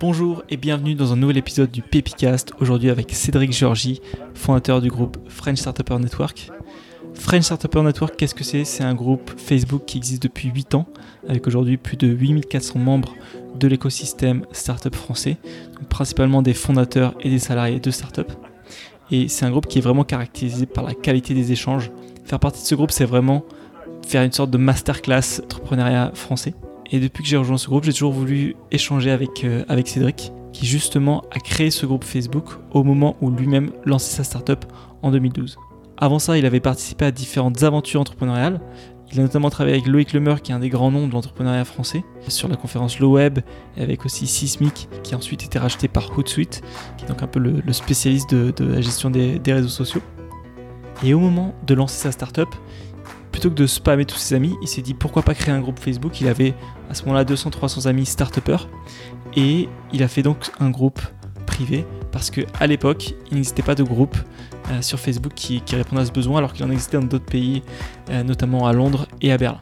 Bonjour et bienvenue dans un nouvel épisode du Pepicast, aujourd'hui avec Cédric Georgie, fondateur du groupe French Startupper Network. French Startupper Network, qu'est-ce que c'est? C'est un groupe Facebook qui existe depuis 8 ans, avec aujourd'hui plus de 8400 membres de l'écosystème startup français, principalement des fondateurs et des salariés de startups. Et c'est un groupe qui est vraiment caractérisé par la qualité des échanges. Faire partie de ce groupe, c'est vraiment faire une sorte de masterclass entrepreneuriat français. Et depuis que j'ai rejoint ce groupe, j'ai toujours voulu échanger avec, euh, avec Cédric, qui justement a créé ce groupe Facebook au moment où lui-même lançait sa startup en 2012. Avant ça, il avait participé à différentes aventures entrepreneuriales. Il a notamment travaillé avec Loïc Lemeur, qui est un des grands noms de l'entrepreneuriat français, sur la conférence Low Web, et avec aussi Sismic, qui a ensuite été racheté par Hootsuite, qui est donc un peu le, spécialiste de, la gestion des, des réseaux sociaux. Et au moment de lancer sa startup, plutôt que de spammer tous ses amis, il s'est dit pourquoi pas créer un groupe Facebook. Il avait à ce moment-là 200-300 amis start et il a fait donc un groupe privé parce qu'à l'époque il n'existait pas de groupe euh, sur Facebook qui, répondait à ce besoin alors qu'il en existait dans d'autres pays, euh, notamment à Londres et à Berlin.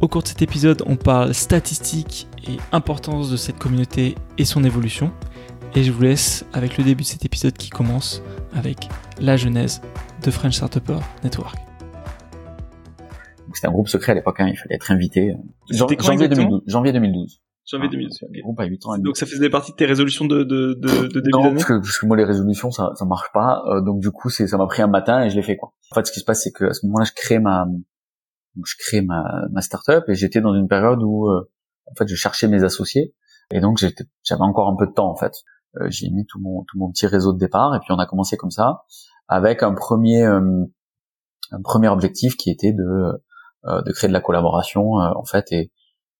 Au cours de cet épisode, on parle statistiques et importance de cette communauté et son évolution. Et je vous laisse avec le début de cet épisode qui commence avec la genèse de French Startupper Network. C'était un groupe secret à l'époque, hein, il fallait être invité. janvier, 2012, janvier 2012. Janvier 2012. Groupe à 8 ans. Donc ça faisait partie de tes résolutions de, de, de, de début Non, parce que, parce que moi les résolutions ça, ça marche pas. Euh, donc du coup c'est ça m'a pris un matin et je l'ai fait quoi. En fait ce qui se passe c'est que à ce moment-là je crée ma je crée ma ma startup et j'étais dans une période où euh, en fait je cherchais mes associés et donc j'avais encore un peu de temps en fait. Euh, j'ai mis tout mon tout mon petit réseau de départ et puis on a commencé comme ça avec un premier un premier objectif qui était de euh, de créer de la collaboration euh, en fait et,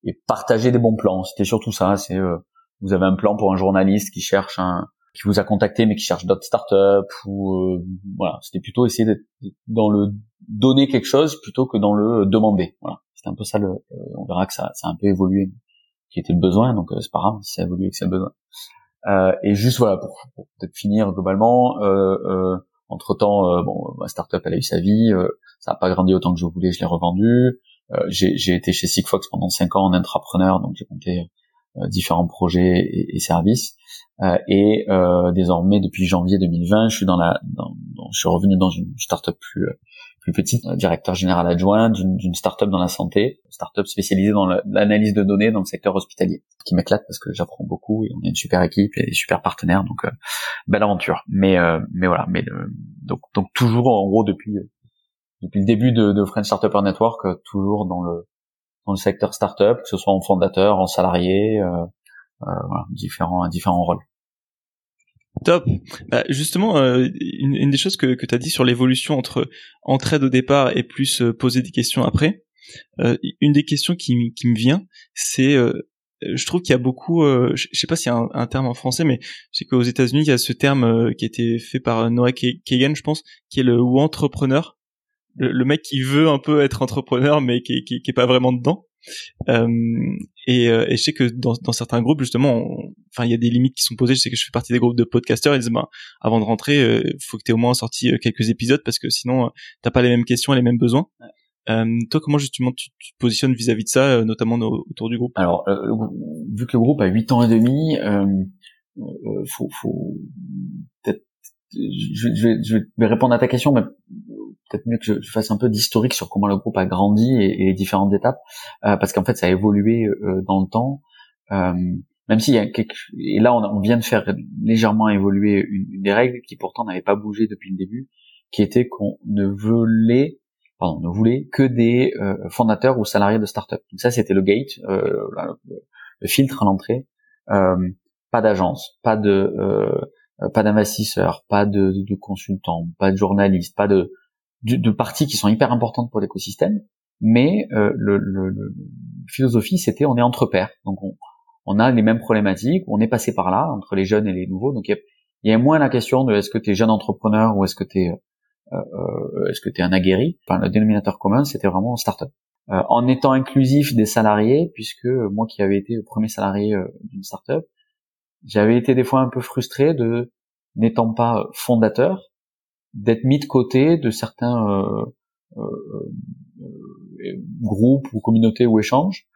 et partager des bons plans. C'était surtout ça. C'est euh, vous avez un plan pour un journaliste qui cherche un qui vous a contacté mais qui cherche d'autres startups ou voilà c'était plutôt essayer d'être dans le donner quelque chose plutôt que dans le demander voilà c'était un peu ça le on verra que ça, ça a un peu évolué qui était le besoin donc c'est pas grave si ça a évolué que c'est le besoin euh, et juste voilà pour, pour peut-être finir globalement euh, entre temps, euh, bon, ma startup elle a eu sa vie, euh, ça n'a pas grandi autant que je voulais, je l'ai revendu. Euh, j'ai été chez Sigfox pendant cinq ans en entrepreneur, donc j'ai monté différents projets et, et services. et désormais, depuis janvier 2020, je suis dans la, dans, je suis revenu dans une startup plus plus petite, euh, directeur général adjoint d'une start-up dans la santé, start-up spécialisée dans l'analyse de données dans le secteur hospitalier, qui m'éclate parce que j'apprends beaucoup et on est une super équipe et super partenaire, donc euh, belle aventure. Mais euh, mais voilà, mais donc donc toujours en gros depuis depuis le début de, de French Startup Network, toujours dans le dans le secteur startup, que ce soit en fondateur, en salarié, voilà, différents différents rôles. Top. Bah, justement, euh, une, des choses que, que tu as dit sur l'évolution entre entraide au départ et plus euh, poser des questions après, euh, une des questions qui, qui me vient, c'est, je trouve qu'il y a beaucoup, je sais pas s'il y a un, terme en français, mais sais qu'aux États-Unis, il y a ce terme qui a été fait par Noah Kagan, je pense, qui est le ou entrepreneur, le, mec qui veut un peu être entrepreneur, mais qui, qui, qui est pas vraiment dedans. Euh, et, euh, et, je sais que dans, dans certains groupes justement, enfin il y a des limites qui sont posées. Je sais que je fais partie des groupes de podcasteurs. Ils disent ben, avant de rentrer, il euh, faut que tu aies au moins sorti quelques épisodes parce que sinon t'as pas les mêmes questions et les mêmes besoins. toi, comment justement tu, tu te positionnes vis-à-vis de ça, notamment autour du groupe? Alors, vu que le groupe a 8 ans et demi, faut, faut peut-être, je, je, je, vais répondre à ta question, mais peut-être mieux que je, fasse un peu d'historique sur comment le groupe a grandi et, les différentes étapes, euh, parce qu'en fait ça a évolué euh, dans le temps. Euh, même s'il y a quelque... et là on, vient de faire légèrement évoluer une, des règles qui pourtant n'avait pas bougé depuis le début, qui était qu'on ne voulait, pardon, ne voulait que des fondateurs ou salariés de start-up. Ça c'était le gate, le, filtre à l'entrée. pas d'agence, pas de pas d'investisseurs, pas de, de, consultants, pas de journalistes, pas de de, parties qui sont hyper importantes pour l'écosystème, mais euh, le, le, philosophie c'était on est entre pairs, donc on, on, a les mêmes problématiques, on est passé par là entre les jeunes et les nouveaux, donc il y, a, moins la question de est-ce que tu es jeune entrepreneur ou est-ce que tu es euh, euh, est-ce que tu un aguerri. Enfin, le dénominateur commun c'était vraiment startup. Euh, en étant inclusif des salariés, puisque moi qui avais été le premier salarié euh, d'une startup, j'avais été des fois un peu frustré de n'étant pas fondateur, d'être mis de côté de certains euh, euh, euh, groupes ou communautés ou échanges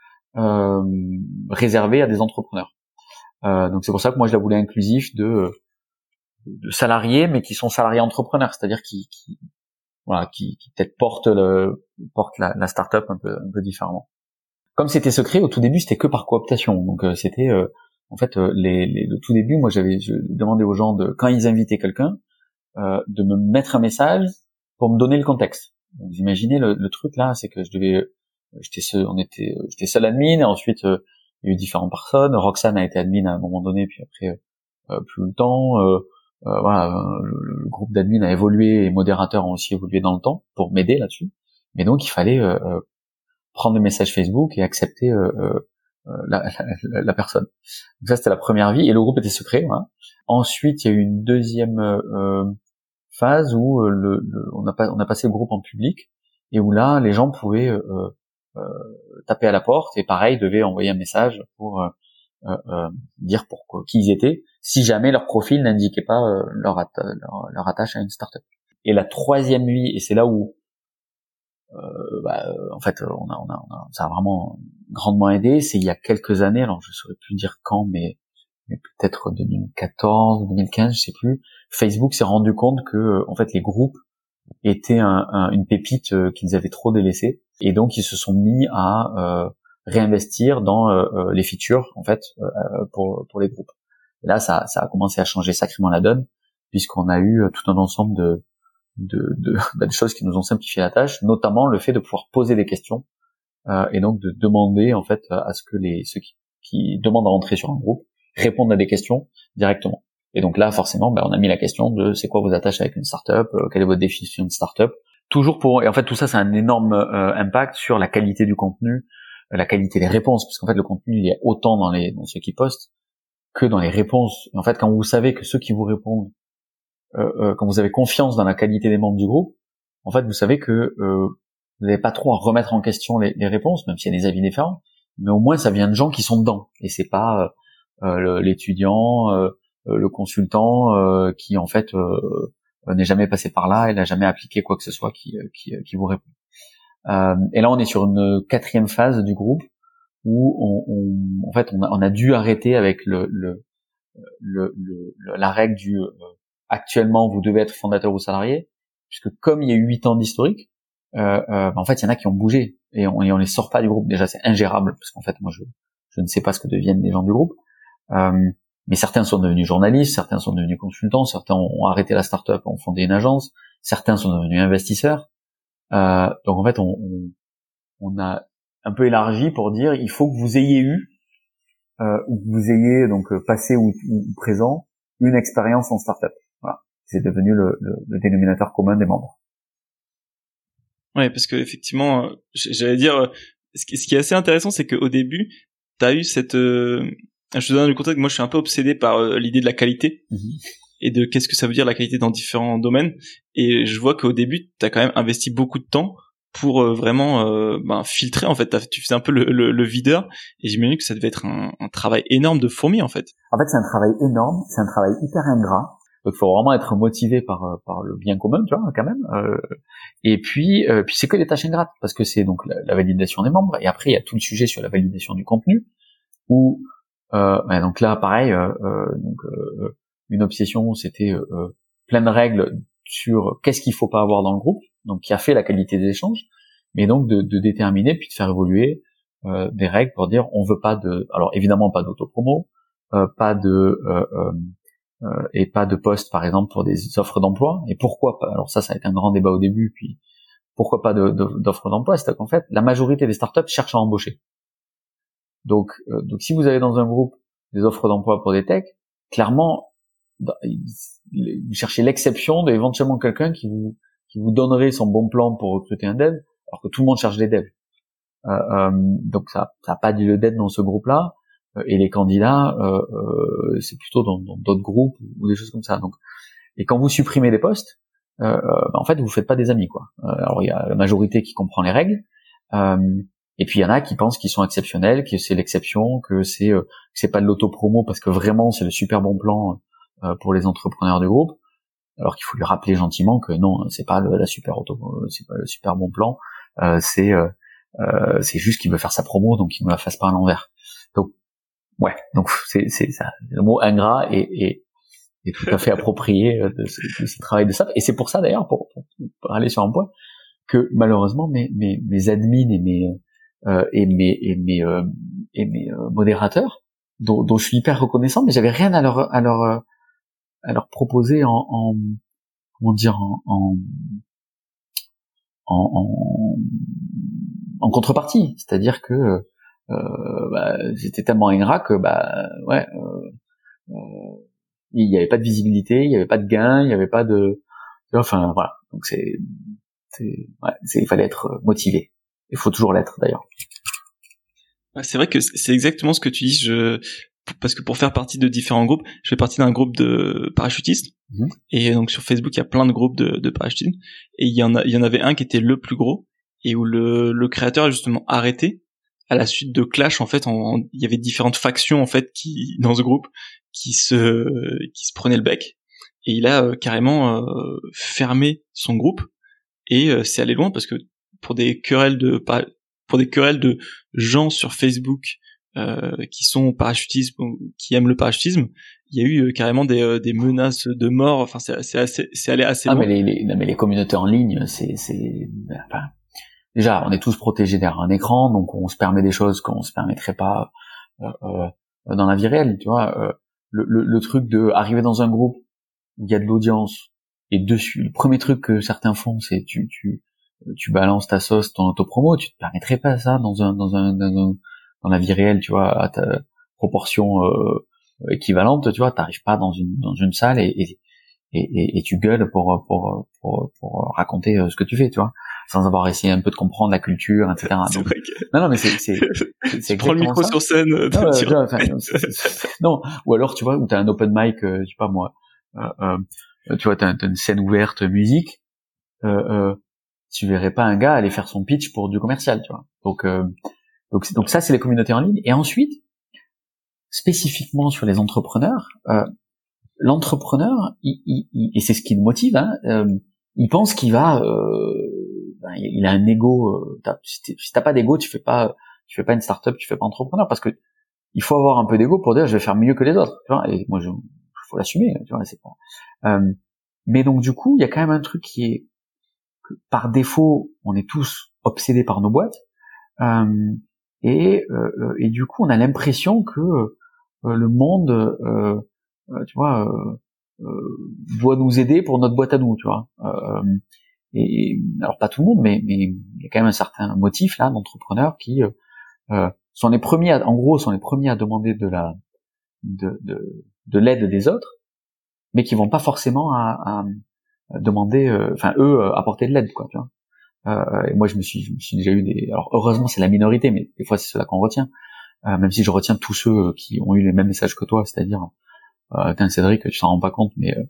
réservé à des entrepreneurs. donc c'est pour ça que moi je la voulais inclusif de, de salariés, mais qui sont salariés entrepreneurs, c'est-à-dire qui, qui voilà, qui, qui peut-être portent le portent la, la startup un peu un peu différemment. Comme c'était secret au tout début, c'était que par cooptation. Donc c'était en fait, euh, les, les, le tout début, moi, j'avais demandé aux gens de, quand ils invitaient quelqu'un, euh, de me mettre un message pour me donner le contexte. vous imaginez le, le truc là, c'est que je devais, euh, j'étais seul, on était, j'étais seul admin, et ensuite euh, il y a eu différentes personnes. Roxane a été admin à un moment donné, puis après euh, plus le temps. voilà, le, groupe d'admin a évolué et modérateurs ont aussi évolué dans le temps pour m'aider là-dessus. Mais donc il fallait prendre le message Facebook et accepter euh, la, la, la, personne. Donc ça c'était la première vie et le groupe était secret. Ensuite il y a eu une deuxième euh, phase où euh, le, on, a pas, on a passé le groupe en public et où là les gens pouvaient euh, taper à la porte et pareil devaient envoyer un message pour dire pour qui ils étaient si jamais leur profil n'indiquait pas leur, leur, leur, attache à une startup. Et la troisième vie, et c'est là où euh, bah, euh, en fait, on a, on a, on a, ça a vraiment grandement aidé. C'est il y a quelques années, alors je saurais plus dire quand, mais, mais peut-être 2014, 2015, je sais plus. Facebook s'est rendu compte que, en fait, les groupes étaient un, une pépite euh, qu'ils avaient trop délaissée, et donc ils se sont mis à euh, réinvestir dans les features, en fait, pour pour les groupes. Et là, ça, ça a commencé à changer sacrément la donne, puisqu'on a eu tout un ensemble de de, de, bah, de, choses qui nous ont simplifié la tâche, notamment le fait de pouvoir poser des questions euh, et donc de demander en fait à ce que les ceux qui, qui demandent à rentrer sur un groupe répondent à des questions directement. Et donc là, forcément, bah, on a mis la question de c'est quoi vos attaches avec une startup, euh, quelle est votre définition de startup? Toujours pour et en fait tout ça, c'est un énorme euh, impact sur la qualité du contenu, euh, la qualité des réponses, parce qu'en fait le contenu il est autant dans les dans ceux qui postent que dans les réponses. En fait, quand vous savez que ceux qui vous répondent euh, euh, quand vous avez confiance dans la qualité des membres du groupe, en fait, vous savez que euh, vous n'avez pas trop à remettre en question les, réponses, même s'il y a des avis différents. Mais au moins, ça vient de gens qui sont dedans, et c'est pas l'étudiant, le consultant qui en fait n'est jamais passé par là et n'a jamais appliqué quoi que ce soit qui, qui, vous répond. Euh, et là, on est sur une quatrième phase du groupe où on, en fait, on a, dû arrêter avec le, la règle du actuellement vous devez être fondateur ou salarié, puisque comme il y a eu huit ans d'historique, euh, euh, bah, en fait il y en a qui ont bougé et on, et on les sort pas du groupe. Déjà c'est ingérable parce qu'en fait moi je, je ne sais pas ce que deviennent les gens du groupe. Euh, mais certains sont devenus journalistes, certains sont devenus consultants, certains ont arrêté la start-up, ont fondé une agence, certains sont devenus investisseurs. Euh, donc en fait on, on, on, a un peu élargi pour dire il faut que vous ayez eu, euh, ou que vous ayez donc euh, passé ou, ou présent une expérience en start-up c'est devenu le, le, dénominateur commun des membres. Ouais, parce que effectivement, euh, j'allais dire, euh, ce qui, est assez intéressant, c'est qu'au début, tu as eu cette... Euh, je te donne le contexte, moi je suis un peu obsédé par l'idée de la qualité. Mm-hmm. Et de qu'est-ce que ça veut dire la qualité dans différents domaines. Et je vois qu'au début, tu as quand même investi beaucoup de temps pour vraiment ben, filtrer en fait tu faisais un peu le, le, videur et j'imagine que ça devait être un, un, travail énorme de fourmi en fait en fait c'est un travail énorme c'est un travail hyper ingrat donc, faut vraiment être motivé par euh, par le bien commun, tu vois, quand même. Euh, et puis, euh, puis c'est que des tâches ingrates parce que c'est donc la, validation des membres. Et après, il y a tout le sujet sur la validation du contenu. Où bah, donc là, pareil, donc une obsession, c'était plein de règles sur qu'est-ce qu'il faut pas avoir dans le groupe. Donc, qui a fait la qualité des échanges, mais donc de, de déterminer puis de faire évoluer des règles pour dire on veut pas de, alors évidemment pas d'autopromo, pas de euh, et pas de poste par exemple pour des offres d'emploi. Et pourquoi pas? Alors ça, ça a été un grand débat au début. Puis pourquoi pas d'offres d'emploi? C'est qu'en fait, la majorité des startups cherchent à embaucher. Donc, euh, donc si vous avez dans un groupe des offres d'emploi pour des techs, clairement, vous cherchez l'exception d'éventuellement quelqu'un qui vous qui vous donnerait son bon plan pour recruter un dev, alors que tout le monde cherche des devs. Euh, euh donc ça n'a pas dit le dev dans ce groupe-là. Euh, et les candidats, euh, euh, c'est plutôt dans d'autres groupes ou des choses comme ça. Donc, et quand vous supprimez des postes, bah, en fait, vous faites pas des amis, quoi. alors il y a la majorité qui comprend les règles, et puis il y en a qui pensent qu'ils sont exceptionnels, que c'est l'exception, que c'est que c'est pas de l'auto-promo parce que vraiment c'est le super bon plan pour les entrepreneurs du groupe. Alors qu'il faut lui rappeler gentiment que non, c'est pas la super auto, c'est pas le super bon plan. c'est Euh, c'est juste qu'il veut faire sa promo, donc il me la fasse pas à l'envers. Donc ouais, donc c'est ça. Le mot ingrat est, est, est tout à fait approprié de ce, de ce travail de ça. Et c'est pour ça d'ailleurs, pour, pour, aller sur un point, que malheureusement mes mes, mes admins et mes euh, et mes et mes euh, et mes euh, modérateurs dont, dont, je suis hyper reconnaissant, mais j'avais rien à leur à leur euh, à leur proposer en, en comment dire en, en en, en, contrepartie. C'est-à-dire que euh, bah, j'étais tellement ingrat que bah ouais, euh, euh, il n'y avait pas de visibilité, il n'y avait pas de gain, il n'y avait pas de, enfin voilà. Donc c'est, ouais, il fallait être motivé. Il faut toujours l'être d'ailleurs. c'est vrai que c'est exactement ce que tu dis. Je, parce que pour faire partie de différents groupes, je fais partie d'un groupe de parachutistes. Mhm. Et donc sur Facebook, il y a plein de groupes de, de parachutistes. Et il y en a, il y en avait un qui était le plus gros et où le, le créateur a justement arrêté à la suite de clash. En fait, il y avait différentes factions en fait qui dans ce groupe qui se qui se prenaient le bec. Et il a euh, carrément euh, fermé son groupe et euh, c'est allé loin parce que pour des querelles de pour des querelles de gens sur Facebook euh, qui sont parachutistes, qui aiment le parachutisme, il y a eu euh, carrément des, euh, des menaces de mort. Enfin, c'est c'est allé assez ah, loin. Mais les, les, mais les communautés en ligne, c'est, c'est, enfin, déjà, on est tous protégés derrière un écran, donc on se permet des choses qu'on se permettrait pas euh, dans la vie réelle. Tu vois, le, le, le, truc de arriver dans un groupe où il y a de l'audience et dessus, le premier truc que certains font, c'est tu, tu, tu balances ta sauce, ton auto-promo, tu te permettrais pas ça dans un, dans un, dans un dans la vie réelle, tu vois, à ta proportion euh, équivalente, tu vois, t'arrives pas dans une dans une salle et et, et, et tu gueules pour, pour pour pour raconter euh, ce que tu fais, tu vois, sans avoir essayé un peu de comprendre la culture, etc. Donc, vrai que... Non, non, mais c'est c'est c'est prends le micro sur scène. Euh, non, enfin, non, ou alors tu vois, où t'as un open mic, euh, je sais pas moi, euh, tu vois, t'as, as une scène ouverte musique. Euh, tu verrais pas un gars aller faire son pitch pour du commercial, tu vois. Donc donc, donc ça, c'est les communautés en ligne. Et ensuite, spécifiquement sur les entrepreneurs, euh, l'entrepreneur, il, il, et c'est ce qui le motive, hein, euh, il pense qu'il va, euh, ben, il a un ego. Euh, si t'as pas d'ego, tu fais pas, tu fais pas une startup, tu fais pas entrepreneur, parce que il faut avoir un peu d'ego pour dire je vais faire mieux que les autres. Tu vois, et moi, je, faut l'assumer. Tu vois, c'est pas. Euh, mais donc du coup, il y a quand même un truc qui est que par défaut, on est tous obsédés par nos boîtes. Euh, et, euh, euh, et du coup on a l'impression que euh, le monde tu vois doit nous aider pour notre boîte à nous tu vois et alors pas tout le monde mais mais il y a quand même un certain motif là d'entrepreneurs qui sont les premiers à, en gros sont les premiers à demander de la de de, de l'aide des autres mais qui vont pas forcément à, à demander enfin eux apporter de l'aide quoi tu vois euh, et moi, je me suis, je me suis déjà eu des. Alors heureusement, c'est la minorité, mais des fois, c'est cela qu'on retient. Euh, même si je retiens tous ceux qui ont eu les mêmes messages que toi, c'est-à-dire, euh, Cédric, tu t'en rends pas compte, mais euh,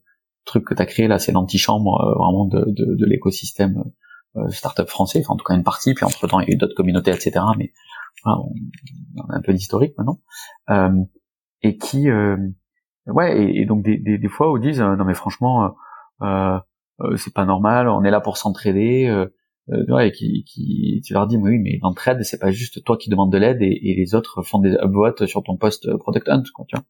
truc que tu as créé là, c'est l'antichambre euh, vraiment de, de, de l'écosystème euh, startup français, en tout cas une partie. Puis entre temps, il y a eu d'autres communautés, etc. Mais voilà, on, a un peu d'historique maintenant. Euh, et qui, ouais, et, et, donc des, des, des fois, ils disent, non mais franchement, c'est pas normal, on est là pour s'entraider euh, ouais, qui, qui, tu leur dis, oui, mais l'entraide, c'est pas juste toi qui demandes de l'aide et, et, les autres font des upvotes sur ton poste euh, Product Hunt, quoi, tu vois.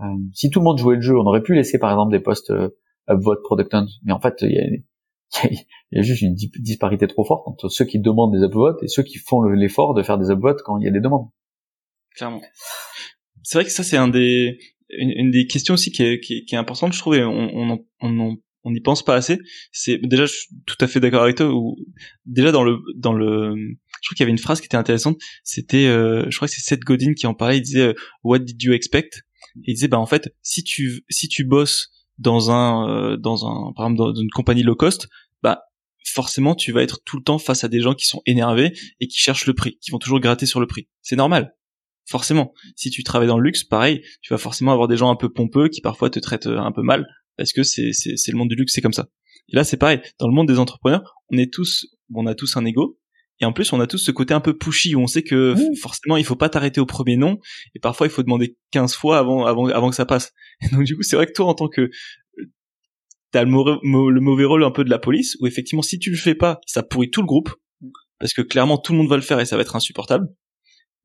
Euh, si tout le monde jouait le jeu, on aurait pu laisser par exemple des postes euh, upvote Product Hunt, mais en fait, il y a, y a, juste une disparité trop forte entre ceux qui demandent des upvotes et ceux qui font l'effort de faire des upvotes quand il y a des demandes. Clairement. C'est vrai que ça, c'est un des, une, des questions aussi qui est, qui, qui est importante, je trouve, et on, on, on, n'y pense pas assez. C'est déjà, je suis tout à fait d'accord avec toi. Ou déjà dans le dans le, je crois qu'il y avait une phrase qui était intéressante. C'était, euh, je crois que c'est Seth Godin qui en parlait. Il disait euh, What did you expect? Il disait bah en fait, si tu si tu bosses dans un euh, dans un par exemple dans une compagnie low cost, bah forcément tu vas être tout le temps face à des gens qui sont énervés et qui cherchent le prix, qui vont toujours gratter sur le prix. C'est normal. Forcément, si tu travailles dans le luxe, pareil, tu vas forcément avoir des gens un peu pompeux qui parfois te traitent un peu mal parce que c'est c'est le monde du luxe, c'est comme ça. Et là, c'est pareil. Dans le monde des entrepreneurs, on est tous, on a tous un ego. Et en plus, on a tous ce côté un peu pushy où on sait que forcément, il faut pas t'arrêter au premier nom. Et parfois, il faut demander 15 fois avant, avant, avant que ça passe. Et donc, du coup, c'est vrai que toi, en tant que, t'as le, le mauvais rôle un peu de la police, où effectivement, si tu le fais pas, ça pourrit tout le groupe. parce que clairement tout le monde va le faire et ça va être insupportable.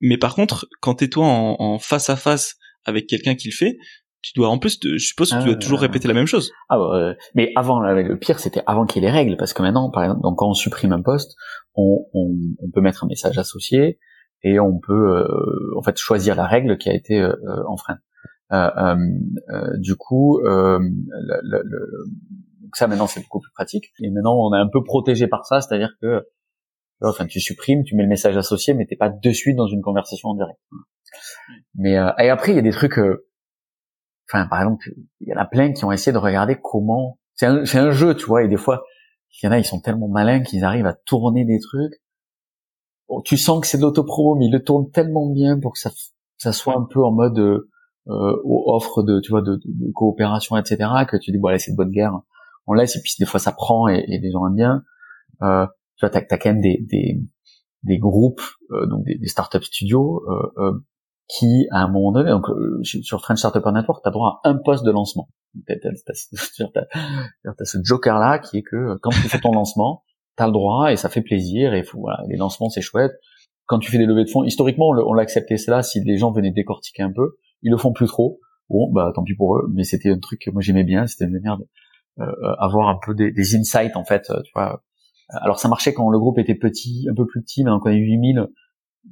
Mais par contre, quand t'es toi en, face à face avec quelqu'un qui le fait, tu dois en plus, je suppose que tu dois ah, toujours répéter la même chose. Ah bah, mais avant, le pire, c'était avant qu'il y ait les règles, parce que maintenant, par exemple, donc quand on supprime un poste, on, on, on peut mettre un message associé et on peut euh, en fait choisir la règle qui a été euh, euh enfreinte. Euh, du coup, le, le, le, ça maintenant c'est beaucoup plus pratique. Et maintenant, on est un peu protégé par ça, c'est-à-dire que enfin tu supprimes, tu mets le message associé, mais t'es pas de suite dans une conversation en direct. Mais et après il y a des trucs enfin par exemple il y en a plein qui ont essayé de regarder comment c'est un, jeu tu vois et des fois il y en a ils sont tellement malins qu'ils arrivent à tourner des trucs. Tu sens que c'est de l'autopromo mais ils le tournent tellement bien pour que ça ça soit un peu en mode euh, offre de tu vois de, de, coopération etc que tu dis bon allez c'est de bonne guerre on laisse et puis des fois ça prend et, les gens aiment bien. Euh, tu vois t'as as quand même des des, des groupes euh, donc des, des startup studios euh, euh qui, à un moment donné, donc euh, sur French Startup Network, tu as droit à un poste de lancement. Tu as, ce joker-là qui est que quand tu fais ton lancement, tu as le droit et ça fait plaisir et faut, voilà, les lancements c'est chouette. Quand tu fais des levées de fonds, historiquement on l'a accepté cela si les gens venaient décortiquer un peu, ils le font plus trop. Bon, bah tant pis pour eux, mais c'était un truc que moi j'aimais bien, c'était une manière de euh, euh, un peu des, des, insights en fait, tu vois. Alors ça marchait quand le groupe était petit, un peu plus petit, maintenant qu'on est 8000,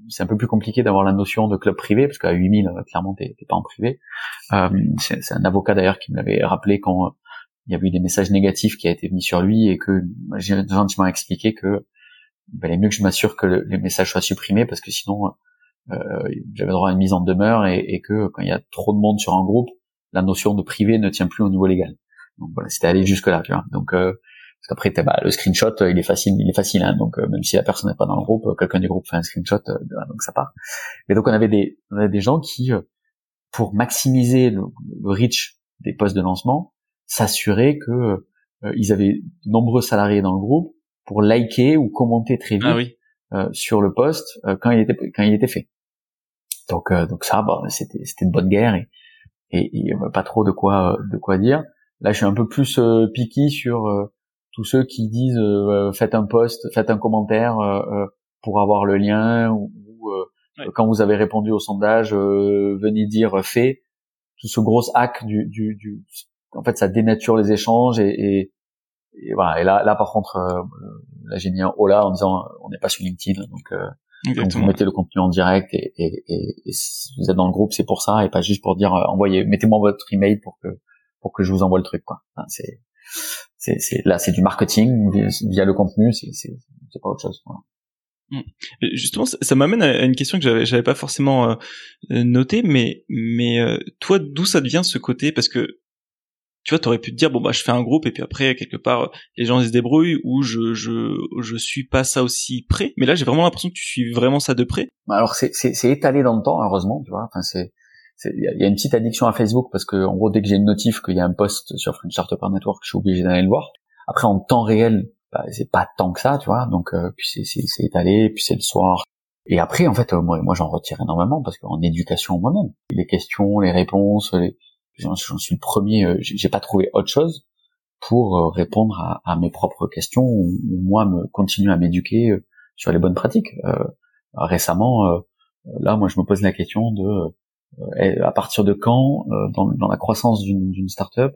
c'est un peu plus compliqué d'avoir la notion de club privé parce qu'à 8000 euh, clairement t'es pas en privé. Euh, c'est un avocat d'ailleurs qui me l'avait rappelé quand euh, il y avait eu des messages négatifs qui a été mis sur lui et que j'ai gentiment expliqué que il valait mieux que je m'assure que les messages soient supprimés parce que sinon euh, j'avais droit à une mise en demeure et, et, que quand il y a trop de monde sur un groupe la notion de privé ne tient plus au niveau légal. Donc voilà c'était aller jusque là tu vois. Donc euh, parce qu'après, bah, le screenshot, euh, il est facile, il est facile, hein, donc euh, même si la personne n'est pas dans le groupe, euh, quelqu'un du groupe fait un screenshot, donc ça part. Mais donc on avait des, on avait des gens qui, pour maximiser le, reach des postes de lancement, s'assuraient que ils avaient de nombreux salariés dans le groupe pour liker ou commenter très vite ah sur le poste quand il était quand il était fait. Donc donc ça, bah, c'était c'était une bonne guerre et et, et pas trop de quoi de quoi dire. Là, je suis un peu plus piqué sur tous ceux qui disent euh, faites un post, faites un commentaire euh, euh, pour avoir le lien ou, quand vous avez répondu au sondage, venez dire fait. Tout ce gros hack du, du, du, en fait, ça dénature les échanges et, et, et voilà. Et là, là par contre, là j'ai mis un haut là en disant on n'est pas sur LinkedIn, donc quand vous mettez le contenu en direct et, et, et, si vous êtes dans le groupe, c'est pour ça et pas juste pour dire envoyez, mettez-moi votre email pour que pour que je vous envoie le truc quoi. Enfin, c'est c'est là c'est du marketing via, le contenu c'est pas autre chose voilà. Hmm. Justement, ça, m'amène à une question que j'avais, j'avais pas forcément euh, notée, mais mais euh, toi, d'où ça devient ce côté? Parce que tu vois, t'aurais pu te dire bon bah je fais un groupe et puis après quelque part les gens ils se débrouillent ou je je je suis pas ça aussi près. Mais là, j'ai vraiment l'impression que tu suis vraiment ça de près. Bah, alors c'est c'est, c'est étalé dans le temps, heureusement, tu vois. Enfin c'est il y, a une petite addiction à Facebook parce que en gros dès que j'ai une notif qu'il y a un post sur French Startup Network, je suis obligé d'aller le voir. Après en temps réel, bah, c'est pas tant que ça, tu vois. Donc euh, puis c'est, étalé, puis c'est le soir. Et après en fait euh, moi, j'en retire énormément parce qu'en éducation moi-même, les questions, les réponses, j'en, suis le premier. Euh, j'ai pas trouvé autre chose pour répondre à, mes propres questions ou, moi me continuer à m'éduquer sur les bonnes pratiques. récemment, là moi je me pose la question de euh, à partir de quand, euh, dans, dans, la croissance d'une startup,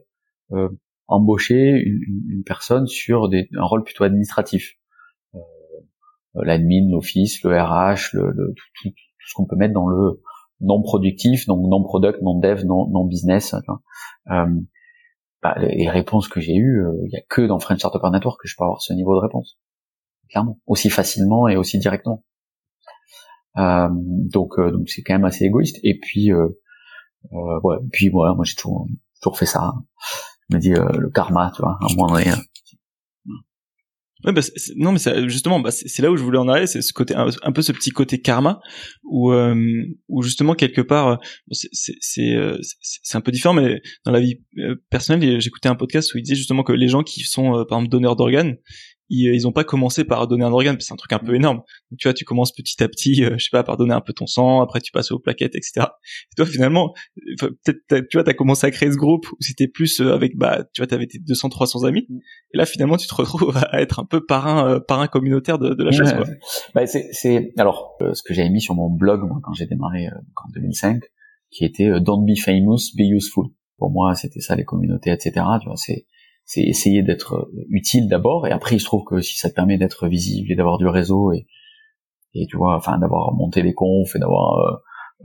euh, embaucher une, une, personne sur des, un rôle plutôt administratif? Euh, L'admin, l'office, le RH, le, le tout, tout, ce qu'on peut mettre dans le non productif, donc non product, non dev, non, non business. Euh, bah, les réponses que j'ai eues, il y a que dans French Startup Network que je peux avoir ce niveau de réponse, clairement, aussi facilement et aussi directement. Euh, donc euh, donc c'est quand même assez égoïste. Et puis euh, ouais, puis voilà, moi j'ai toujours toujours fait ça. Je me dis le karma, tu vois, à un moment donné. Ouais, bah, non, mais justement, bah, c'est là où je voulais en arriver, c'est ce côté, un, peu ce petit côté karma, où, euh, où justement quelque part, c'est c'est un peu différent, mais dans la vie personnelle, j'écoutais un podcast où il disait justement que les gens qui sont par exemple donneurs d'organes, ils, ils ont pas commencé par donner un organe, c'est un truc un peu énorme. tu vois, tu commences petit à petit, euh, je sais pas, par donner un peu ton sang, après tu passes aux plaquettes, etc. Et toi, finalement, peut-être, tu vois, t'as commencé à créer ce groupe où c'était plus euh, avec, bah, tu vois, t'avais tes 200, 300 amis. Et là, finalement, tu te retrouves à être un peu parrain, euh, parrain communautaire de, de la chasse, quoi. Bah, c'est, c'est, alors, ce que j'avais mis sur mon blog, moi, quand j'ai démarré en 2005, qui était Don't be famous, be useful. Pour moi, c'était ça, les communautés, etc. Tu vois, c'est, c'est essayer d'être euh, utile d'abord, et après il se trouve que si ça te permet d'être visible et d'avoir du réseau et et tu vois, enfin d'avoir monté les confs et d'avoir euh,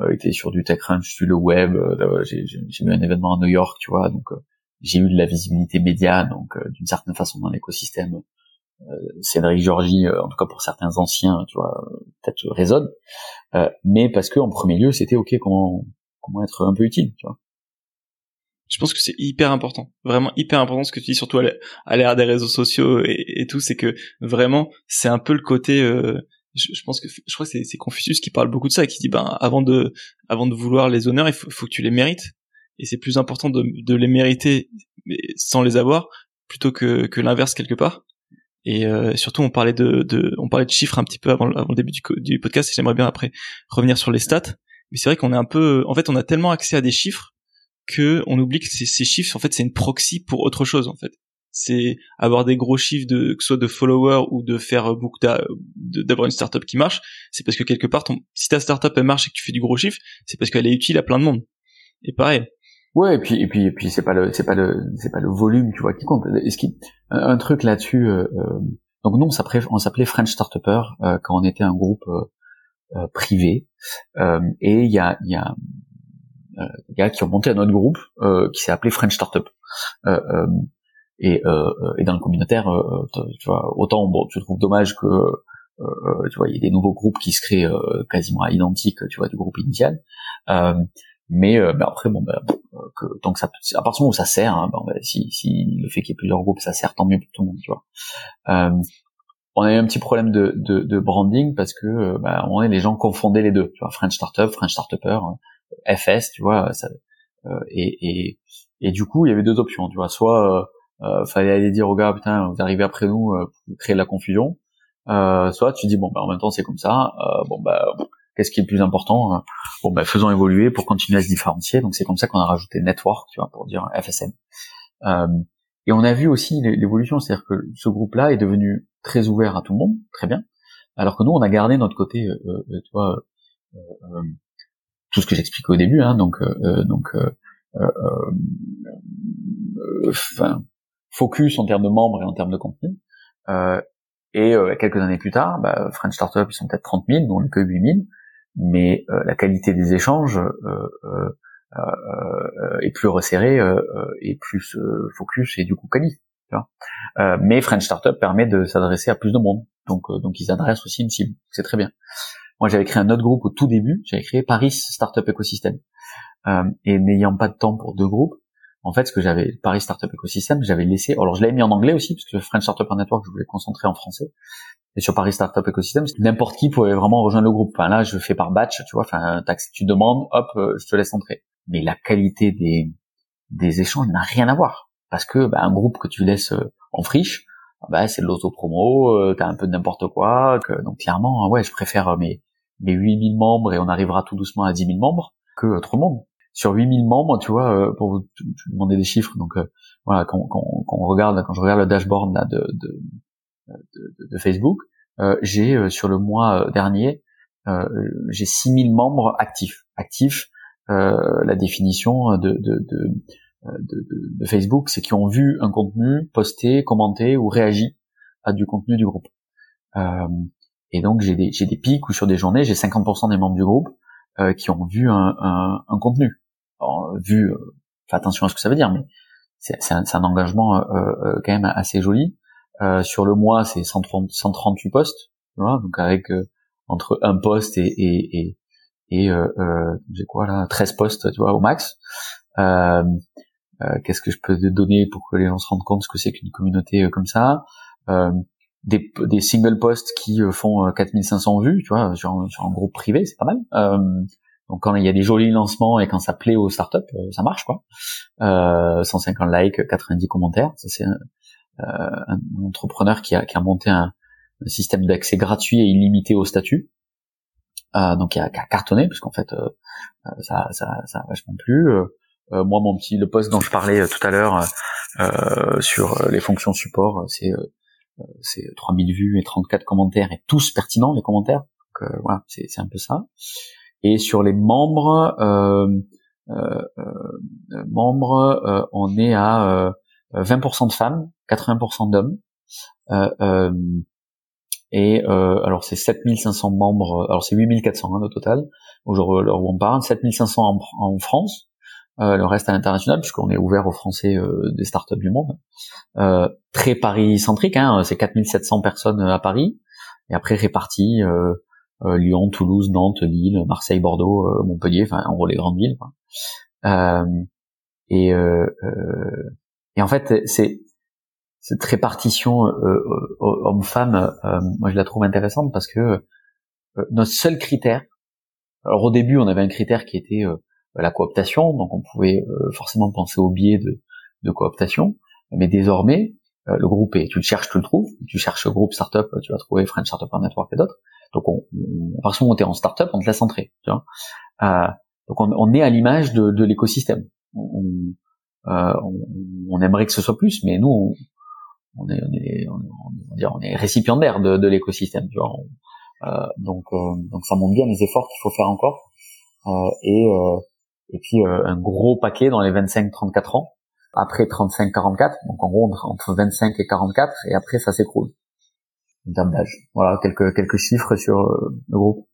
euh, été sur du TechCrunch, sur le web, j'ai eu un événement à New York, tu vois, donc j'ai eu de la visibilité média, donc d'une certaine façon dans l'écosystème. Cédric Georgie, en tout cas pour certains anciens, tu vois, peut-être résonne, mais parce que en premier lieu, c'était ok comment comment être un peu utile, tu vois je pense que c'est hyper important, vraiment hyper important ce que tu dis, surtout à l'ère des réseaux sociaux et, tout, c'est que vraiment c'est un peu le côté. Euh, je, pense que je crois que c'est Confucius qui parle beaucoup de ça, qui dit ben avant de avant de vouloir les honneurs, il faut, faut que tu les mérites, et c'est plus important de, de les mériter sans les avoir plutôt que que l'inverse quelque part. Et euh, surtout, on parlait de, de, on parlait de chiffres un petit peu avant, avant le début du, du podcast. Et j'aimerais bien après revenir sur les stats. Mais c'est vrai qu'on est un peu, en fait, on a tellement accès à des chiffres que on oublie que ces, chiffres en fait c'est une proxy pour autre chose en fait. C'est avoir des gros chiffres de que ce soit de followers ou de faire beaucoup d'avoir une startup qui marche c'est parce que quelque part si ta startup elle marche et que tu fais du gros chiffre c'est parce qu'elle est utile à plein de monde. Et pareil. Ouais et puis et puis et puis c'est pas le c'est pas le c'est pas le volume tu vois qui compte. Est-ce qu'il un, truc là-dessus euh, euh, donc nous on s'appelait French Startupper euh, quand on était un groupe privé. Et il y a il y a euh, des gars qui ont monté un autre groupe euh, qui s'est appelé French Startup. Euh, et, et dans le communautaire, tu vois, autant bon, tu trouves dommage que tu vois, il y a des nouveaux groupes qui se créent quasiment identiques, tu vois, du groupe initial. mais, mais après, bon, ben, que, que ça, à partir du moment où ça sert, hein, ben, si, si le fait qu'il y ait plusieurs groupes, ça sert, tant mieux pour tout le monde, tu vois. on a eu un petit problème de, de, de branding parce que, ben, on est les gens confondaient les deux, tu vois, French Startup, French Startupper. FS, tu vois, ça, euh, et, et, et du coup, il y avait deux options, tu vois, soit euh, euh, fallait aller dire au gars, putain, vous arrivez après nous pour créer de la confusion, soit tu dis bon, bah en même temps c'est comme ça, bon bah qu'est-ce qui est le plus important hein? Bon bah faisons évoluer pour continuer à se différencier, donc c'est comme ça qu'on a rajouté network, tu vois, pour dire FSM. et on a vu aussi l'évolution, c'est-à-dire que ce groupe-là est devenu très ouvert à tout le monde, très bien, alors que nous on a gardé notre côté, euh, tu vois, euh, tout ce que j'expliquais au début, hein, donc euh, euh, donc euh, focus en termes de membres et en termes de contenu. et quelques années plus tard, bah, French Startup ils sont peut-être 30 000, nous on que 8 000, mais la qualité des échanges est plus resserrée et plus focus et du coup quali. mais French Startup permet de s'adresser à plus de monde, donc donc ils adressent aussi une cible, c'est très bien. Moi, j'avais créé un autre groupe au tout début. J'avais créé Paris Startup Ecosystem. Euh, et n'ayant pas de temps pour deux groupes, en fait, ce que j'avais, Paris Startup Ecosystem, j'avais laissé, alors je l'avais mis en anglais aussi, parce que French Startup Network, je voulais concentrer en français. Et sur Paris Startup Ecosystem, n'importe qui pouvait vraiment rejoindre le groupe. Enfin, là, je fais par batch, tu vois, enfin, tu demandes, hop, euh, je te laisse entrer. Mais la qualité des, des échanges n'a rien à voir. Parce que, bah, un groupe que tu laisses euh, en friche, bah, c'est de l'auto-promo, euh, t'as un peu de n'importe quoi, que, donc clairement, ouais, je préfère mes, mes 8000 membres et on arrivera tout doucement à 10 000 membres que trop de monde. Sur 8000 membres, tu vois, euh, pour vous demander des chiffres, donc euh, voilà, quand, quand, quand, on regarde, quand je regarde le dashboard là, de, de, de, de Facebook, euh, j'ai euh, sur le mois dernier, j'ai 6000 membres actifs. Actifs, la définition de, de, de, de Facebook, c'est qui ont vu un contenu posté, commenté ou réagi à du contenu du groupe. Euh, et donc j'ai des, des pics où sur des journées, j'ai 50% des membres du groupe euh, qui ont vu un, un, un contenu. Alors, vu, euh, attention à ce que ça veut dire, mais c'est, un, un, engagement euh, euh, quand même assez joli. Euh, sur le mois, c'est 130, 138 postes, donc avec entre un poste et, et, et, j'ai quoi là, 13 postes, tu vois, au max. Qu'est-ce que je peux donner pour que les gens se rendent compte ce que c'est qu'une communauté comme ça? Des, des single posts qui euh, font 4500 euh, vues, tu vois, sur, sur un groupe privé, c'est pas mal. Euh, donc quand il y a des jolis lancements et quand ça plaît aux startups, ça marche quoi. Euh, 150 likes, 90 commentaires, ça c'est un entrepreneur qui a, qui a monté un, système d'accès gratuit et illimité au statut. donc qui a, a cartonné parce qu'en fait ça, ça, ça a vachement plu. moi mon petit le poste dont je parlais tout à l'heure sur les fonctions support, c'est c'est 3000 vues et 34 commentaires et tous pertinents les commentaires. Donc voilà, c'est un peu ça. Et sur les membres, euh, euh, euh, membres, on est à 20% de femmes, 80% d'hommes. et alors c'est 7500 membres, alors c'est 8400 hein, au total, aujourd'hui on parle, 7500 en, en France, le reste à l'international puisqu'on est ouvert aux Français des startups du monde. Euh, très Paris centrique, hein, c'est 4700 personnes à Paris et après réparties euh, euh, Lyon, Toulouse, Nantes, Lille, Marseille, Bordeaux, euh, Montpellier, enfin en gros les grandes villes. Quoi. Euh, et, et en fait, c'est cette répartition homme-femme, moi je la trouve intéressante parce que notre seul critère, alors au début on avait un critère qui était la cooptation, donc on pouvait forcément penser au biais de, cooptation, mais désormais le groupe est, tu le cherches, tu le trouves, tu cherches groupe startup, tu vas trouver French Startup Network et d'autres, donc, on, on, du moment où en startup, on te laisse entrer. Tu vois euh, donc, on, on, est à l'image de, l'écosystème. On, euh, on, aimerait que ce soit plus, mais nous, on, est, on est, on, est récipiendaire de, l'écosystème. Tu vois euh, donc, euh, donc, ça montre bien les efforts qu'il faut faire encore. Euh, et, euh, et puis, un gros paquet dans les 25-34 ans. Après 35-44, donc en gros entre 25 et 44, et après ça s'écroule en d'âge. Voilà quelques quelques chiffres sur euh, le groupe.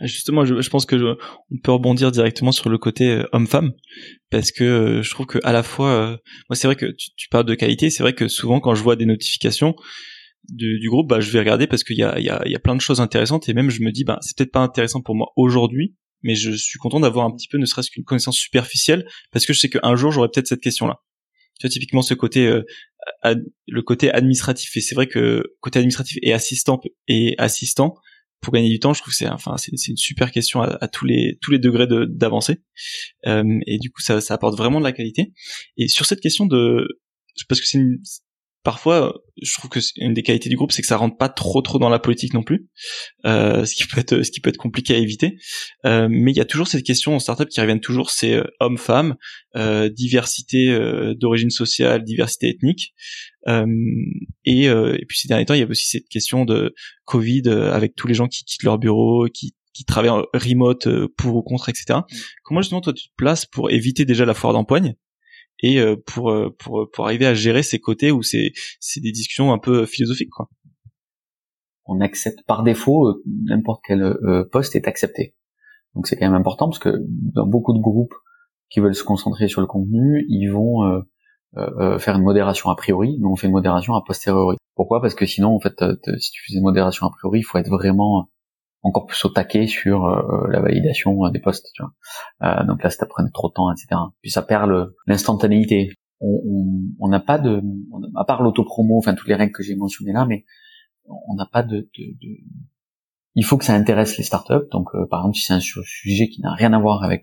Justement, je, je pense que je, on peut rebondir directement sur le côté euh, homme-femme parce que euh, je trouve que à la fois, moi c'est vrai que tu, tu, parles de qualité, c'est vrai que souvent quand je vois des notifications du, du groupe, bah je vais regarder parce qu'il y a, y, a, y a plein de choses intéressantes et même je me dis bah c'est peut-être pas intéressant pour moi aujourd'hui, mais je suis content d'avoir un petit peu ne serait-ce qu'une connaissance superficielle parce que je sais qu'un jour j'aurai peut-être cette question-là. Tu vois typiquement ce côté le côté administratif. Et c'est vrai que côté administratif et assistant et assistant pour gagner du temps je trouve que c'est enfin c'est une super question à, tous les tous les degrés d'avancée euh, et du coup ça, ça apporte vraiment de la qualité. Et sur cette question de parce que c'est une parfois, je trouve que une des qualités du groupe, c'est que ça rentre pas trop trop dans la politique non plus, euh, ce qui peut être ce qui peut être compliqué à éviter. Euh, mais il y a toujours cette question en startup qui reviennent toujours, c'est euh, homme-femme, euh, diversité euh, d'origine sociale, diversité ethnique. Et, et, puis ces derniers temps, il y a aussi cette question de Covid avec tous les gens qui quittent leur bureau, qui qui travaillent en remote pour ou contre, etc. Mm. Comment justement toi tu te places pour éviter déjà la foire d'empoigne et euh, pour euh, pour pour arriver à gérer ces côtés où c'est c'est des discussions un peu philosophiques quoi. On accepte par défaut euh, n'importe quel poste est accepté. Donc c'est quand même important parce que dans beaucoup de groupes qui veulent se concentrer sur le contenu, ils vont euh, faire une modération a priori, nous on fait une modération a posteriori. Pourquoi? Parce que sinon en fait si tu fais une modération a priori, il faut être vraiment encore plus au taquet sur euh, la validation euh, des postes. Tu vois. Euh, donc là, ça prenait trop de temps, etc. Puis ça perd l'instantanéité. On n'a pas de, à part l'autopromo, enfin toutes les règles que j'ai mentionnées là, mais on n'a pas de, de, de, Il faut que ça intéresse les startups. Donc par exemple, si c'est un sujet qui n'a rien à voir avec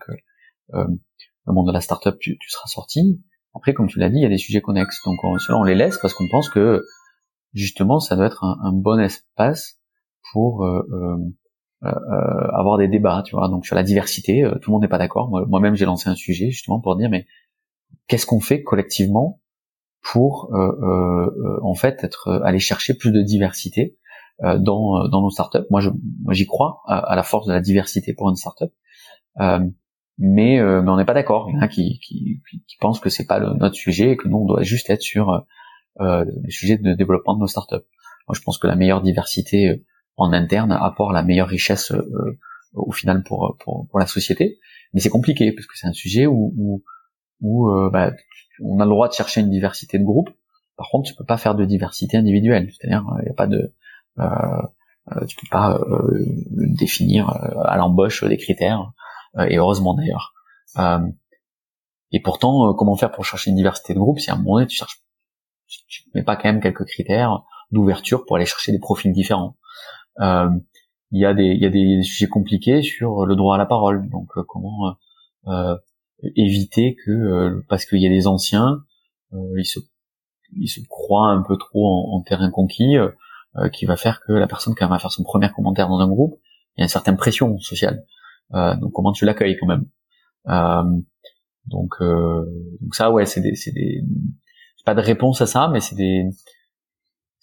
le monde de la startup, tu, tu seras sorti. Après, comme tu l'as dit, il y a des sujets connexes. Donc on, on les laisse parce qu'on pense que justement, ça doit être un, un bon espace pour euh, euh, euh, avoir des débats, tu vois. Donc sur la diversité, euh, tout le monde n'est pas d'accord. Moi-même, j'ai lancé un sujet justement pour dire mais qu'est-ce qu'on fait collectivement pour en fait être aller chercher plus de diversité dans dans nos startups? Moi, j'y crois à, la force de la diversité pour une startup. Euh, mais, mais on n'est pas d'accord. Il y en a qui, qui, qui pensent que c'est pas le, notre sujet et que nous on doit juste être sur euh, les sujets de développement de nos startups. Moi, je pense que la meilleure diversité en interne apporte la meilleure richesse euh, au final pour, pour, pour la société. Mais c'est compliqué parce que c'est un sujet où, où, où euh, bah, on a le droit de chercher une diversité de groupe. Par contre, tu peux pas faire de diversité individuelle. C'est-à-dire, il n'y a pas de, euh, tu peux pas définir à l'embauche des critères. et heureusement d'ailleurs. et pourtant, comment faire pour chercher une diversité de groupe si à un moment donné tu cherches, tu mets pas quand même quelques critères d'ouverture pour aller chercher des profils différents. Euh, il y a des il y a des, sujets compliqués sur le droit à la parole. Donc euh, comment euh, éviter que parce qu'il y a des anciens, ils se il se croit un peu trop en, terrain conquis, qui va faire que la personne qui va faire son premier commentaire dans un groupe, il y a une certaine pression sociale. donc comment tu l'accueilles quand même? Donc, donc ça ouais c'est des c'est des pas de réponse à ça mais c'est des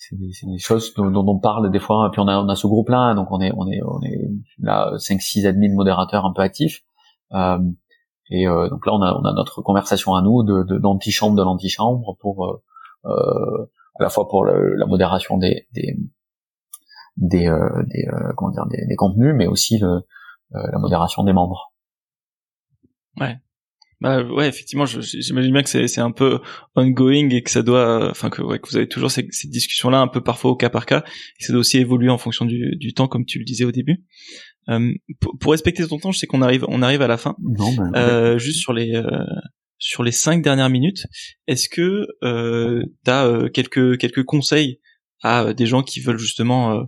c'est des, choses dont, on parle des fois. Et puis on a, on a ce groupe-là, donc on est, on est, on est là 5-6 admins modérateurs un peu actifs. Euh, et euh, donc là, on a, on a notre conversation à nous de, d'antichambre de l'antichambre pour euh, euh, à la fois pour la modération des des des, euh, des euh, comment dire des, des, contenus, mais aussi le, la modération des membres. Ouais. Bah ouais, effectivement, j'imagine bien que c'est un peu ongoing et que ça doit, enfin que, ouais, que vous avez toujours ces, ces discussions-là un peu parfois au cas par cas, et ça doit aussi évoluer en fonction du, du temps, comme tu le disais au début. Euh, pour, respecter ton temps, je sais qu'on arrive, on arrive à la fin. Non, euh, juste sur les euh, sur les cinq dernières minutes, est-ce que euh, tu as euh, quelques quelques conseils à des gens qui veulent justement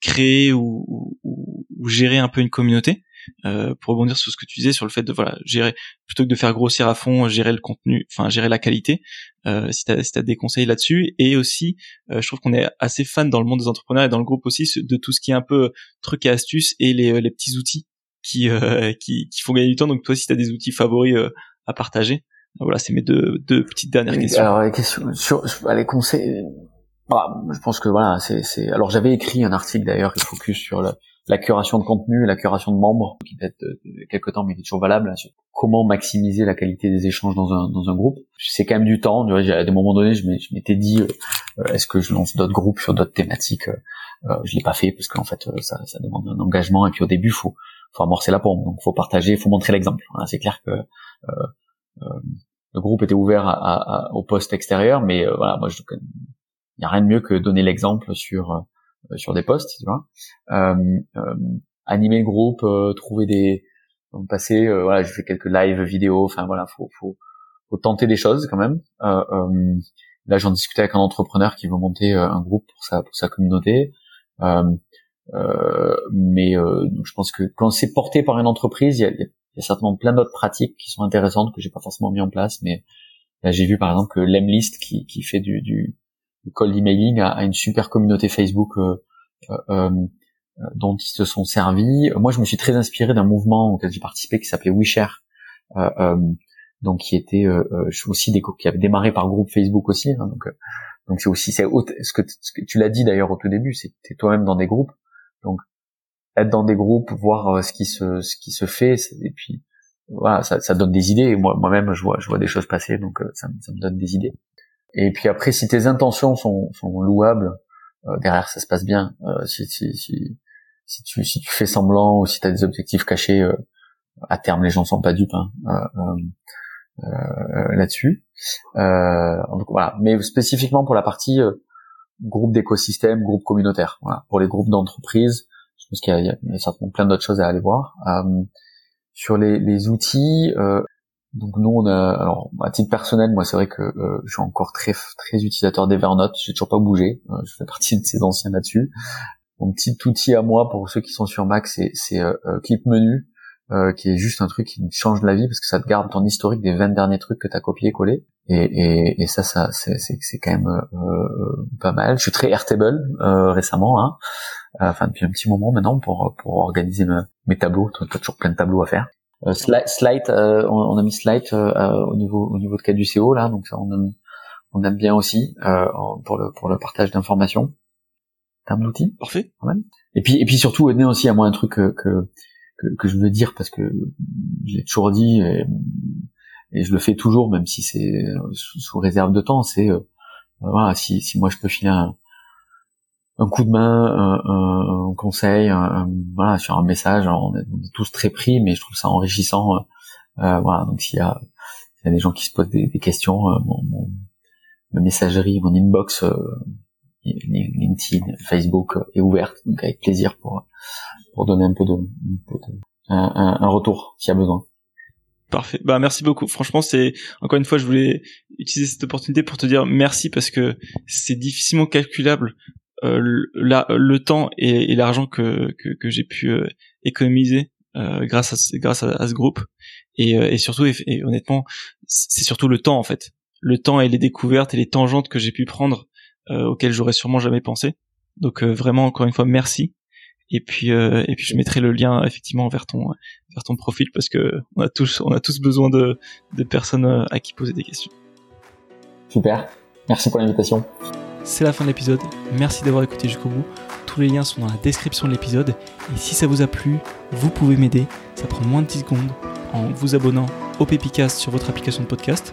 créer ou, ou, ou, gérer un peu une communauté? Euh, pour rebondir sur ce que tu disais sur le fait de voilà gérer plutôt que de faire grossir à fond gérer le contenu enfin gérer la qualité euh, si t'as si as des conseils là-dessus. Et aussi euh, je trouve qu'on est assez fan dans le monde des entrepreneurs et dans le groupe aussi de tout ce qui est un peu trucs et astuces et les, les petits outils qui, qui qui font gagner du temps. Donc toi si t'as des outils favoris à partager voilà c'est mes deux deux petites dernières questions. Alors les questions sur les conseils bah, je pense que voilà c'est alors j'avais écrit un article d'ailleurs qui focus sur le la curation de contenu et la curation de membres, qui date de, quelques temps mais qui est toujours valable, sur comment maximiser la qualité des échanges dans un, dans un groupe. C'est quand même du temps. À des moments donnés, je m'étais dit, euh, est-ce que je lance d'autres groupes sur d'autres thématiques euh, euh, Je l'ai pas fait parce qu'en fait, euh, ça, ça, demande un engagement et puis au début, faut, faut amorcer la pompe, donc faut partager, faut montrer l'exemple. c'est clair que le groupe était ouvert à, au poste extérieur, mais voilà, moi, il n'y a rien de mieux que donner l'exemple sur euh, sur des posts, tu vois. Euh, euh, animer le groupe, trouver des passer, voilà, je fais quelques live vidéo, enfin voilà, faut, faut, faut tenter des choses quand même. là, j'en discutais avec un entrepreneur qui veut monter un groupe pour sa pour sa communauté. Euh, mais je pense que quand c'est porté par une entreprise, il y a, y a, certainement plein d'autres pratiques qui sont intéressantes que j'ai pas forcément mis en place. Mais là, j'ai vu par exemple que Lemlist qui, qui fait du, du, cold emailing a, une super communauté Facebook euh, euh, euh, dont ils se sont servis. Moi, je me suis très inspiré d'un mouvement auquel j'ai participé qui s'appelait WeShare, donc qui était aussi des qui avait démarré par groupe Facebook aussi. Hein, donc donc c'est aussi c'est ce que, ce que tu l'as dit d'ailleurs au tout début, c'est toi-même dans des groupes. Donc être dans des groupes, voir ce qui se ce qui se fait, et puis voilà, ça, ça donne des idées. moi moi-même, je vois je vois des choses passer, donc ça, ça me donne des idées. Et puis après, si tes intentions sont, sont louables, euh, derrière ça se passe bien. Euh, si, si, si, si, tu, si tu fais semblant ou si tu as des objectifs cachés, euh, à terme les gens sont pas dupes hein, là-dessus. donc voilà. Mais spécifiquement pour la partie groupe d'écosystème, groupe communautaire. Voilà. Pour les groupes d'entreprise, je pense qu'il y, y, a certainement plein d'autres choses à aller voir. sur les, les outils, euh, donc nous on a alors à titre personnel moi c'est vrai que euh, je suis encore très très utilisateur d'Evernote, j'ai toujours pas bougé, euh, je fais partie de ces anciens là-dessus. Mon petit outil à moi pour ceux qui sont sur Mac c'est c'est euh, Clip Menu qui est juste un truc qui change la vie parce que ça te garde ton historique des 20 derniers trucs que tu as copié collé et, et, et ça ça c'est c'est quand même pas mal. Je suis très Airtable récemment hein. enfin depuis un petit moment maintenant pour pour organiser mes, tableaux, tu as toujours plein de tableaux à faire. Euh, slide, euh, on, a mis slide euh, au niveau au niveau de cas du CO là, donc ça on aime, on aime bien aussi pour le pour le partage d'informations. Terme d'outils. Parfait. Et puis et puis surtout venez aussi à moi un truc que, que que, je veux dire parce que j'ai toujours dit et, je le fais toujours même si c'est sous, réserve de temps, c'est voilà si si moi je peux filer un, un coup de main, un, un, conseil, un, voilà, sur un message. on, est, tous très pris, mais je trouve ça enrichissant. Euh, euh voilà, donc s'il y a, y a des gens qui se posent des, des questions, euh, mon, mon, ma messagerie, mon inbox, euh, LinkedIn, Facebook est ouverte, donc avec plaisir pour pour donner un peu de, un, peu de, un, retour s'il y a besoin. Parfait. Bah merci beaucoup. Franchement, c'est encore une fois, je voulais utiliser cette opportunité pour te dire merci parce que c'est difficilement calculable euh, la, le temps et, et l'argent que, que, que j'ai pu euh, économiser euh, grâce à grâce à, ce groupe et, et surtout et, honnêtement c'est surtout le temps en fait le temps et les découvertes et les tangentes que j'ai pu prendre auxquelles j'aurais sûrement jamais pensé. Donc vraiment encore une fois merci. Et puis et puis je mettrai le lien effectivement vers ton vers ton profil parce que on a tous on a tous besoin de de personnes à qui poser des questions. Super. Merci pour l'invitation. C'est la fin de l'épisode. Merci d'avoir écouté jusqu'au bout. Tous les liens sont dans la description de l'épisode. Et si ça vous a plu, vous pouvez m'aider. Ça prend moins de 10 secondes en vous abonnant au Pépicast sur votre application de podcast,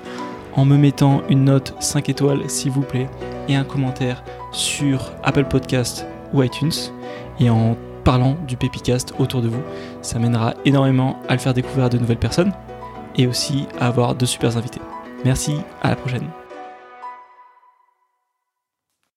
en me mettant une note 5 étoiles s'il vous plaît, et un commentaire sur Apple Podcast ou iTunes, et en parlant du Pépicast autour de vous. Ça mènera énormément à le faire découvrir à de nouvelles personnes, et aussi à avoir de super invités. Merci, à la prochaine.